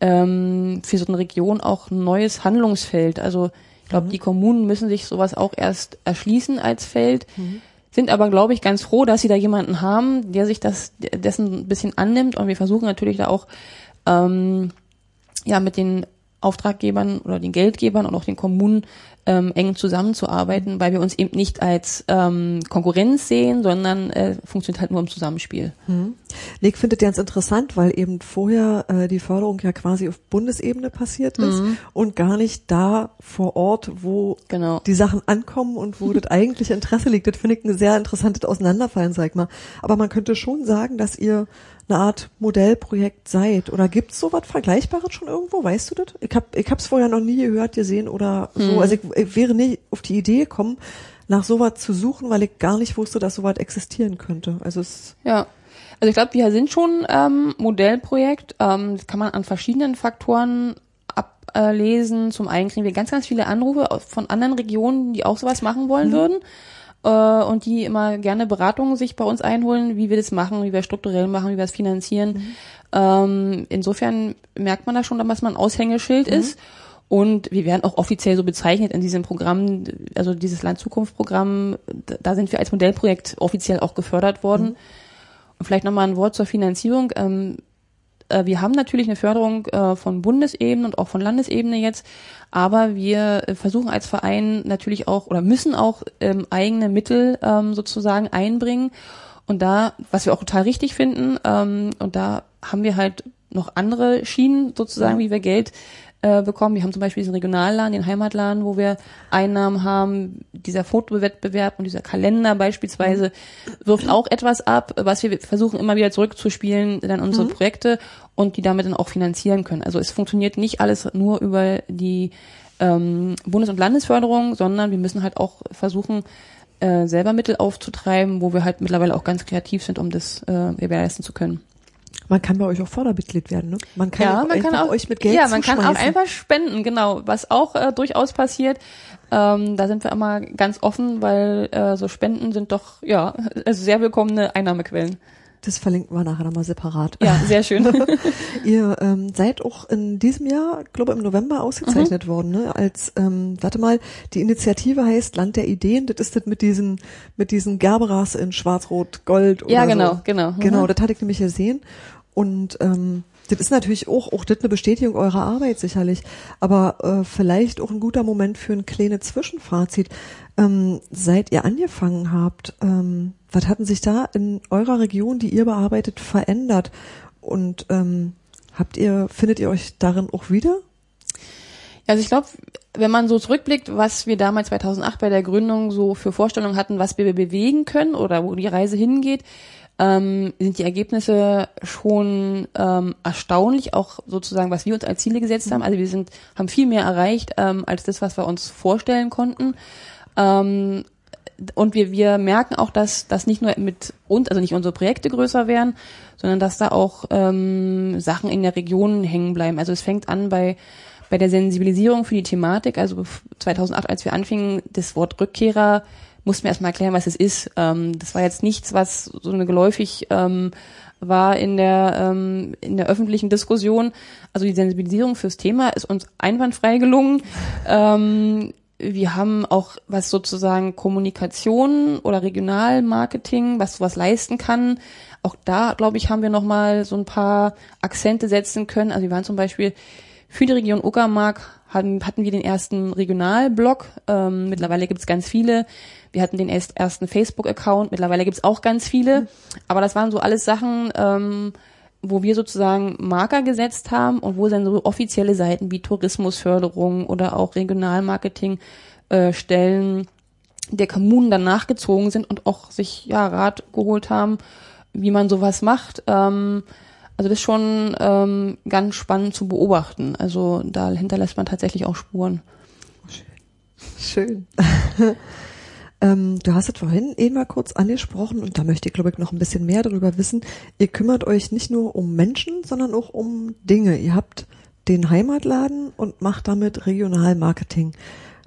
ähm, für so eine Region auch ein neues Handlungsfeld. Also ich glaube, mhm. die Kommunen müssen sich sowas auch erst erschließen als Feld, mhm. sind aber, glaube ich, ganz froh, dass sie da jemanden haben, der sich das dessen ein bisschen annimmt und wir versuchen natürlich da auch ähm, ja mit den Auftraggebern oder den Geldgebern und auch den Kommunen ähm, eng zusammenzuarbeiten, weil wir uns eben nicht als ähm, Konkurrenz sehen, sondern äh, funktioniert halt nur im Zusammenspiel. Hm. Nick findet ganz interessant, weil eben vorher äh, die Förderung ja quasi auf Bundesebene passiert ist mhm. und gar nicht da vor Ort, wo genau. die Sachen ankommen und wo das eigentliche Interesse liegt. Das finde ich ein sehr interessantes Auseinanderfallen, sag ich mal. Aber man könnte schon sagen, dass ihr eine Art Modellprojekt seid. Oder gibt's sowas Vergleichbares schon irgendwo? Weißt du das? Ich hab, ich hab's vorher noch nie gehört, gesehen oder so. Hm. Also ich, ich wäre nicht auf die Idee gekommen, nach sowas zu suchen, weil ich gar nicht wusste, dass sowas existieren könnte. Also es ja. Also ich glaube, wir sind schon ähm, Modellprojekt. Ähm, das kann man an verschiedenen Faktoren ablesen. Zum einen kriegen wir ganz, ganz viele Anrufe von anderen Regionen, die auch sowas machen wollen mhm. würden äh, und die immer gerne Beratungen sich bei uns einholen, wie wir das machen, wie wir strukturell machen, wie wir es finanzieren. Mhm. Ähm, insofern merkt man da schon, dass man ein Aushängeschild mhm. ist. Und wir werden auch offiziell so bezeichnet in diesem Programm, also dieses Land-Zukunft-Programm, da sind wir als Modellprojekt offiziell auch gefördert worden. Mhm. Vielleicht nochmal ein Wort zur Finanzierung. Ähm, äh, wir haben natürlich eine Förderung äh, von Bundesebene und auch von Landesebene jetzt, aber wir äh, versuchen als Verein natürlich auch oder müssen auch ähm, eigene Mittel ähm, sozusagen einbringen. Und da, was wir auch total richtig finden, ähm, und da haben wir halt noch andere Schienen sozusagen, wie wir Geld äh, bekommen. Wir haben zum Beispiel diesen Regionalladen, den Heimatladen, wo wir Einnahmen haben. Dieser Fotowettbewerb und dieser Kalender beispielsweise wirft auch etwas ab, was wir versuchen immer wieder zurückzuspielen, dann unsere mhm. Projekte und die damit dann auch finanzieren können. Also es funktioniert nicht alles nur über die ähm, Bundes- und Landesförderung, sondern wir müssen halt auch versuchen, äh, selber Mittel aufzutreiben, wo wir halt mittlerweile auch ganz kreativ sind, um das äh, gewährleisten zu können. Man kann bei euch auch Fördermitglied werden, ne? Man kann, ja, man kann auch, euch mit Geld Ja, man kann auch einfach spenden, genau. Was auch äh, durchaus passiert. Ähm, da sind wir immer ganz offen, weil äh, so Spenden sind doch ja also sehr willkommene Einnahmequellen. Das verlinken wir nachher nochmal separat. Ja, sehr schön. Ihr ähm, seid auch in diesem Jahr, glaube im November ausgezeichnet mhm. worden, ne? Als, ähm, warte mal, die Initiative heißt Land der Ideen. Das ist das mit diesen, mit diesen Gerberas in Schwarz-Rot, Gold oder Ja, genau, so. genau. Mhm. Genau, das hatte ich nämlich gesehen. Und ähm, das ist natürlich auch, auch das eine Bestätigung eurer Arbeit sicherlich, aber äh, vielleicht auch ein guter Moment für ein kleines Zwischenfazit. Ähm, seit ihr angefangen habt, ähm, was hatten sich da in eurer Region, die ihr bearbeitet, verändert? Und ähm, habt ihr, findet ihr euch darin auch wieder? Also ich glaube, wenn man so zurückblickt, was wir damals 2008 bei der Gründung so für Vorstellungen hatten, was wir bewegen können oder wo die Reise hingeht, ähm, sind die Ergebnisse schon ähm, erstaunlich, auch sozusagen, was wir uns als Ziele gesetzt haben. Also wir sind, haben viel mehr erreicht ähm, als das, was wir uns vorstellen konnten. Ähm, und wir, wir merken auch, dass das nicht nur mit uns, also nicht unsere Projekte größer werden, sondern dass da auch ähm, Sachen in der Region hängen bleiben. Also es fängt an bei bei der Sensibilisierung für die Thematik. Also 2008, als wir anfingen, das Wort Rückkehrer mussten wir erstmal erklären, was es ist. Ähm, das war jetzt nichts, was so eine geläufig ähm, war in der ähm, in der öffentlichen Diskussion. Also die Sensibilisierung fürs Thema ist uns einwandfrei gelungen. Ähm, wir haben auch was sozusagen Kommunikation oder Regionalmarketing, was sowas leisten kann. Auch da, glaube ich, haben wir noch mal so ein paar Akzente setzen können. Also wir waren zum Beispiel für die Region Uckermark hatten, hatten wir den ersten Regionalblog. Ähm, mittlerweile gibt es ganz viele. Wir hatten den erst, ersten Facebook-Account, mittlerweile gibt's auch ganz viele. Aber das waren so alles Sachen, ähm, wo wir sozusagen Marker gesetzt haben und wo dann so offizielle Seiten wie Tourismusförderung oder auch Regionalmarketing äh, Stellen der Kommunen dann nachgezogen sind und auch sich ja Rat geholt haben, wie man sowas macht. Ähm, also das ist schon ähm, ganz spannend zu beobachten. Also da hinterlässt man tatsächlich auch Spuren. Schön. Schön. Ähm, du hast es vorhin eben mal kurz angesprochen und da möchte ich, glaube ich, noch ein bisschen mehr darüber wissen. Ihr kümmert euch nicht nur um Menschen, sondern auch um Dinge. Ihr habt den Heimatladen und macht damit Regionalmarketing.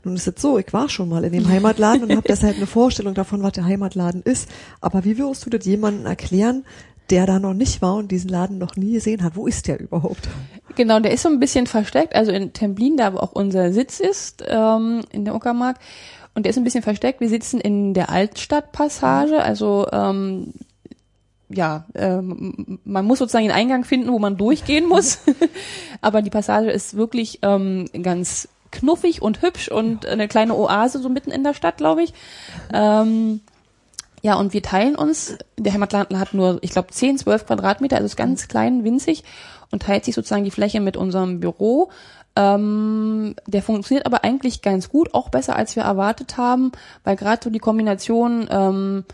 Nun ist es so, ich war schon mal in dem Heimatladen und habe deshalb eine Vorstellung davon, was der Heimatladen ist. Aber wie wirst du das jemandem erklären, der da noch nicht war und diesen Laden noch nie gesehen hat? Wo ist der überhaupt? Genau, der ist so ein bisschen versteckt. Also in Templin, da wo auch unser Sitz ist, ähm, in der Uckermark. Und der ist ein bisschen versteckt. Wir sitzen in der Altstadtpassage, also ähm, ja, ähm, man muss sozusagen den Eingang finden, wo man durchgehen muss. Aber die Passage ist wirklich ähm, ganz knuffig und hübsch und eine kleine Oase so mitten in der Stadt, glaube ich. Ähm, ja, und wir teilen uns, der Heimatladen hat nur, ich glaube, 10, 12 Quadratmeter, also ist ganz klein, winzig und teilt sich sozusagen die Fläche mit unserem Büro. Ähm, der funktioniert aber eigentlich ganz gut, auch besser als wir erwartet haben, weil gerade so die Kombination ähm,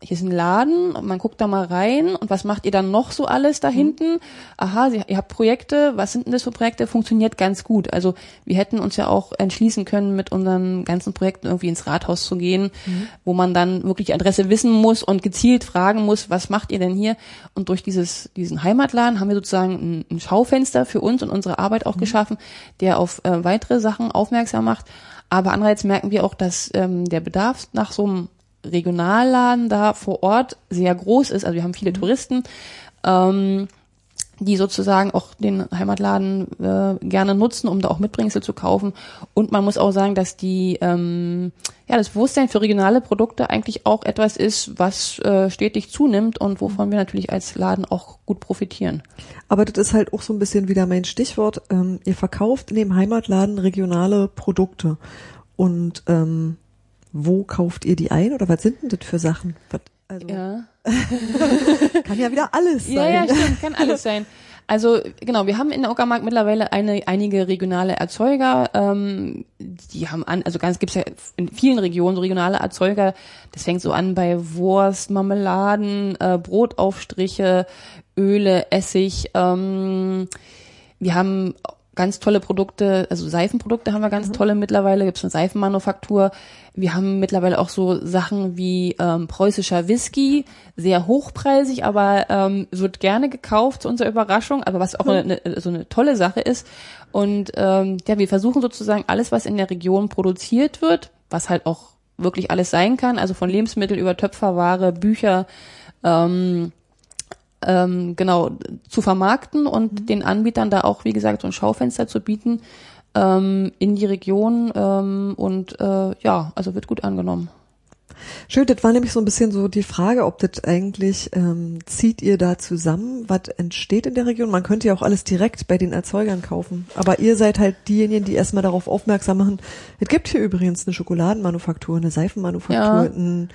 hier ist ein Laden und man guckt da mal rein und was macht ihr dann noch so alles da mhm. hinten? Aha, ihr habt Projekte, was sind denn das für Projekte? Funktioniert ganz gut. Also wir hätten uns ja auch entschließen können, mit unseren ganzen Projekten irgendwie ins Rathaus zu gehen, mhm. wo man dann wirklich die Adresse wissen muss und gezielt fragen muss, was macht ihr denn hier? Und durch dieses, diesen Heimatladen haben wir sozusagen ein, ein Schaufenster für uns und unsere Arbeit auch mhm. geschaffen, der auf äh, weitere Sachen aufmerksam macht. Aber andererseits merken wir auch, dass ähm, der Bedarf nach so einem Regionalladen da vor Ort sehr groß ist. Also wir haben viele mhm. Touristen. Ähm, die sozusagen auch den Heimatladen äh, gerne nutzen, um da auch Mitbringsel zu kaufen. Und man muss auch sagen, dass die ähm, ja das Bewusstsein für regionale Produkte eigentlich auch etwas ist, was äh, stetig zunimmt und wovon wir natürlich als Laden auch gut profitieren. Aber das ist halt auch so ein bisschen wieder mein Stichwort. Ähm, ihr verkauft in dem Heimatladen regionale Produkte. Und ähm, wo kauft ihr die ein oder was sind denn das für Sachen? Was, also Ja. kann ja wieder alles sein. Ja, ja, stimmt, kann alles sein. Also genau, wir haben in der Uckermark mittlerweile eine, einige regionale Erzeuger. Ähm, die haben an, also ganz gibt's ja in vielen Regionen so regionale Erzeuger. Das fängt so an bei Wurst, Marmeladen, äh, Brotaufstriche, Öle, Essig. Ähm, wir haben ganz tolle Produkte, also Seifenprodukte haben wir ganz tolle mittlerweile, gibt's eine Seifenmanufaktur. Wir haben mittlerweile auch so Sachen wie ähm, preußischer Whisky, sehr hochpreisig, aber ähm, wird gerne gekauft zu unserer Überraschung, aber was auch eine, eine, so eine tolle Sache ist. Und ähm, ja, wir versuchen sozusagen alles, was in der Region produziert wird, was halt auch wirklich alles sein kann, also von Lebensmittel über Töpferware, Bücher, ähm, ähm, genau zu vermarkten und den Anbietern da auch, wie gesagt, so ein Schaufenster zu bieten ähm, in die Region ähm, und äh, ja, also wird gut angenommen. Schön, das war nämlich so ein bisschen so die Frage, ob das eigentlich, ähm, zieht ihr da zusammen, was entsteht in der Region? Man könnte ja auch alles direkt bei den Erzeugern kaufen. Aber ihr seid halt diejenigen, die erstmal darauf aufmerksam machen. Es gibt hier übrigens eine Schokoladenmanufaktur, eine Seifenmanufaktur, Ja. ein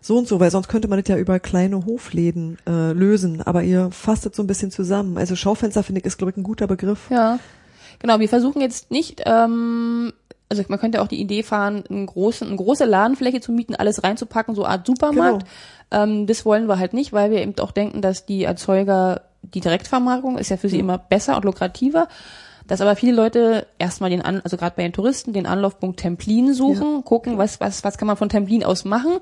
so und so, weil sonst könnte man das ja über kleine Hofläden äh, lösen. Aber ihr fasst es so ein bisschen zusammen. Also Schaufenster finde ich ist, glaube ich, ein guter Begriff. Ja, genau. Wir versuchen jetzt nicht, ähm, also man könnte auch die Idee fahren, einen großen, eine große Ladenfläche zu mieten, alles reinzupacken, so eine Art Supermarkt. Ähm, das wollen wir halt nicht, weil wir eben auch denken, dass die Erzeuger die Direktvermarktung ist ja für sie immer besser und lukrativer. Dass aber viele Leute erstmal den An, also gerade bei den Touristen, den Anlaufpunkt Templin suchen, gucken, was, was, was kann man von Templin aus machen,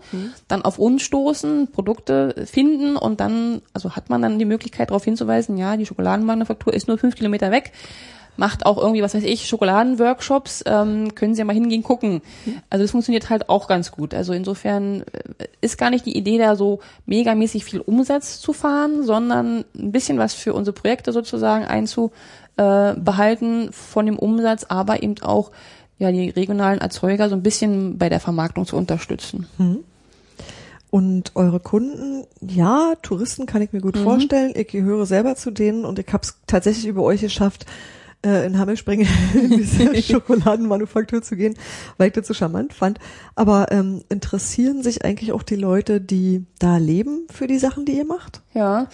dann auf uns stoßen, Produkte finden und dann, also hat man dann die Möglichkeit darauf hinzuweisen, ja, die Schokoladenmanufaktur ist nur fünf Kilometer weg, macht auch irgendwie, was weiß ich, Schokoladenworkshops, ähm, können Sie ja mal hingehen gucken. Also das funktioniert halt auch ganz gut. Also insofern äh, ist gar nicht die Idee da so megamäßig viel Umsatz zu fahren, sondern ein bisschen was für unsere Projekte sozusagen einzu äh, behalten von dem Umsatz, aber eben auch ja die regionalen Erzeuger so ein bisschen bei der Vermarktung zu unterstützen. Und eure Kunden, ja, Touristen kann ich mir gut vorstellen. Ich gehöre selber zu denen und ich habe es tatsächlich über euch geschafft, äh, in Hammelspringen in diese Schokoladenmanufaktur zu gehen, weil ich das so charmant fand. Aber ähm, interessieren sich eigentlich auch die Leute, die da leben, für die Sachen, die ihr macht? Ja.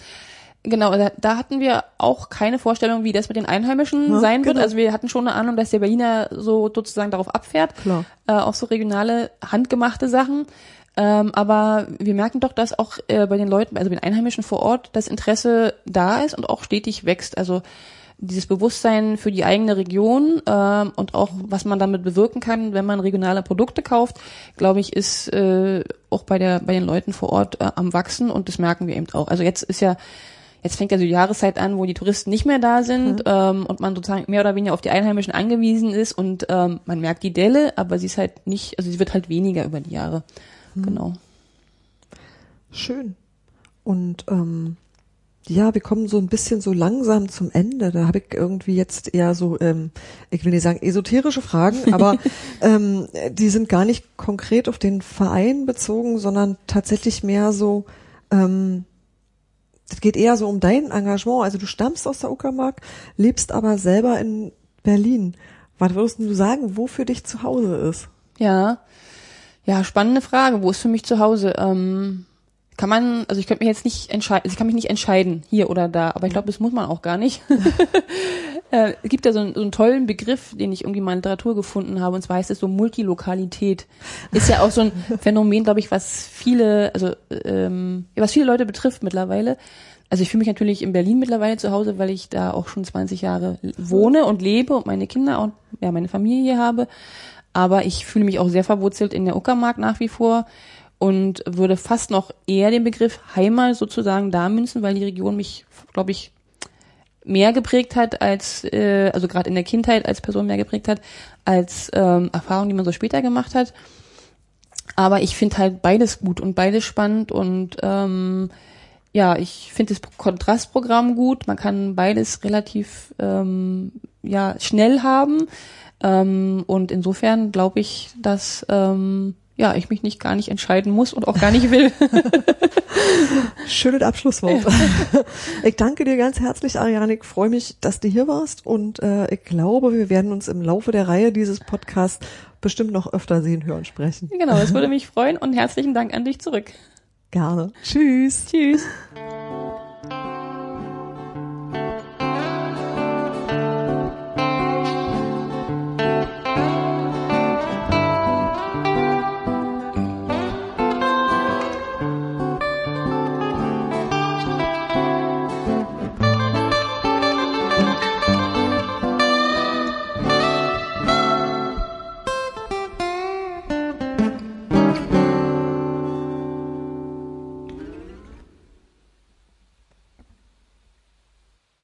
Genau, da, da hatten wir auch keine Vorstellung, wie das mit den Einheimischen Ja, sein wird. genau. Also wir hatten schon eine Ahnung, dass der Berliner so sozusagen darauf abfährt, Klar. äh, auch so regionale, handgemachte Sachen. Ähm, aber wir merken doch, dass auch äh, bei den Leuten, also bei den Einheimischen vor Ort, das Interesse da ist und auch stetig wächst. Also dieses Bewusstsein für die eigene Region ähm, und auch was man damit bewirken kann, wenn man regionale Produkte kauft, glaube ich, ist äh, auch bei der bei den Leuten vor Ort äh, am wachsen und das merken wir eben auch. Also jetzt ist ja Jetzt fängt ja so die Jahreszeit an, wo die Touristen nicht mehr da sind ähm, und man sozusagen mehr oder weniger auf die Einheimischen angewiesen ist und ähm, man merkt die Delle, aber sie ist halt nicht, also sie wird halt weniger über die Jahre. Genau. Schön. Und ähm, ja, wir kommen so ein bisschen so langsam zum Ende. Da habe ich irgendwie jetzt eher so, ähm, ich will nicht sagen esoterische Fragen, aber ähm, die sind gar nicht konkret auf den Verein bezogen, sondern tatsächlich mehr so, ähm, das geht eher so um dein Engagement. Also du stammst aus der Uckermark, lebst aber selber in Berlin. Was würdest du sagen, wo für dich zu Hause ist? Ja. Ja, spannende Frage. Wo ist für mich zu Hause? Ähm, kann man, also ich könnte mich jetzt nicht entscheiden, ich kann mich nicht entscheiden, hier oder da, aber ich glaube, das muss man auch gar nicht. äh, es gibt ja so einen, so einen tollen Begriff, den ich irgendwie mal in Literatur gefunden habe, und zwar heißt es so Multilokalität. Ist ja auch so ein Phänomen, glaube ich, was viele, also ähm, was viele Leute betrifft mittlerweile. Also ich fühle mich natürlich in Berlin mittlerweile zu Hause, weil ich da auch schon 20 Jahre wohne und lebe und meine Kinder und ja, meine Familie hier habe. Aber ich fühle mich auch sehr verwurzelt in der Uckermark nach wie vor und würde fast noch eher den Begriff Heimat sozusagen da münzen, weil die Region mich, glaube ich, mehr geprägt hat als, äh, also gerade in der Kindheit als Person mehr geprägt hat, als ähm, Erfahrung, die man so später gemacht hat. Aber ich finde halt beides gut und beides spannend und ähm, ja, ich finde das Kontrastprogramm gut. Man kann beides relativ ähm, ja schnell haben. Ähm, und insofern glaube ich, dass ähm, ja, ich mich nicht gar nicht entscheiden muss und auch gar nicht will. Schönes Abschlusswort. ich danke dir ganz herzlich, Ariane. Ich freue mich, dass du hier warst und äh, ich glaube, wir werden uns im Laufe der Reihe dieses Podcasts bestimmt noch öfter sehen, hören, sprechen. Genau, es würde mich freuen und herzlichen Dank an dich zurück. Gerne. Tschüss. Tschüss.